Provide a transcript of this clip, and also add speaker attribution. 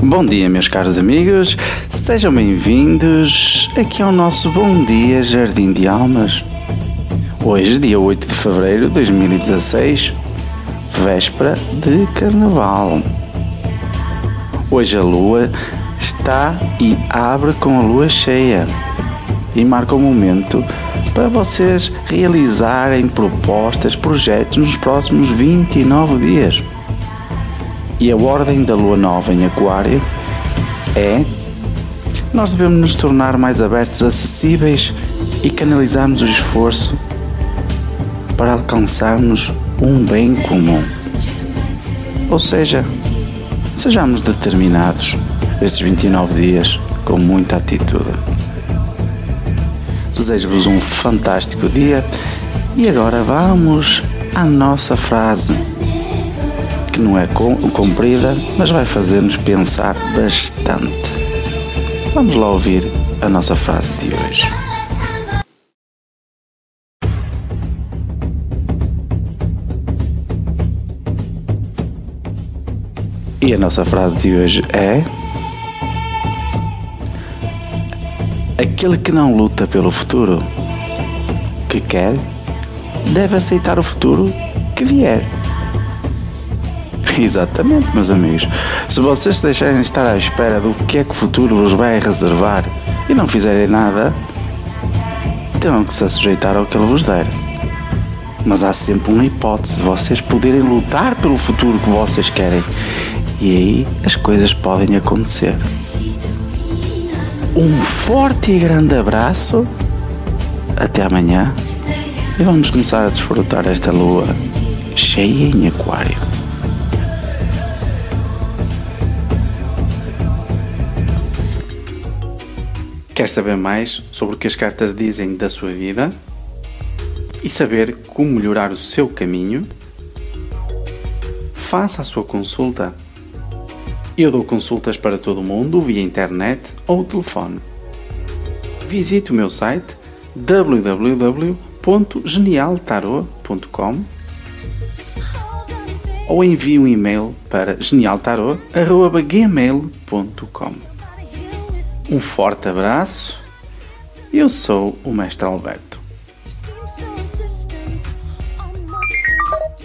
Speaker 1: Bom dia, meus caros amigos, sejam bem-vindos aqui ao nosso Bom Dia Jardim de Almas. Hoje, dia 8 de fevereiro de 2016, véspera de Carnaval. Hoje a lua está e abre com a lua cheia e marca o momento para vocês realizarem propostas, projetos nos próximos 29 dias. E a ordem da lua nova em Aquário é: nós devemos nos tornar mais abertos, acessíveis e canalizarmos o esforço para alcançarmos um bem comum. Ou seja, sejamos determinados estes 29 dias com muita atitude. Desejo-vos um fantástico dia e agora vamos à nossa frase não é comprida, mas vai fazer-nos pensar bastante. Vamos lá ouvir a nossa frase de hoje. E a nossa frase de hoje é: Aquele que não luta pelo futuro que quer, deve aceitar o futuro que vier. Exatamente, meus amigos. Se vocês se deixarem estar à espera do que é que o futuro vos vai reservar e não fizerem nada, terão que se sujeitar ao que ele vos der. Mas há sempre uma hipótese de vocês poderem lutar pelo futuro que vocês querem. E aí as coisas podem acontecer. Um forte e grande abraço. Até amanhã. E vamos começar a desfrutar esta lua cheia em Aquário. Quer saber mais sobre o que as cartas dizem da sua vida e saber como melhorar o seu caminho? Faça a sua consulta. Eu dou consultas para todo mundo via internet ou telefone. Visite o meu site www.genialtarot.com ou envie um e-mail para genialtarot.gmail.com um forte abraço. Eu sou o Mestre Alberto.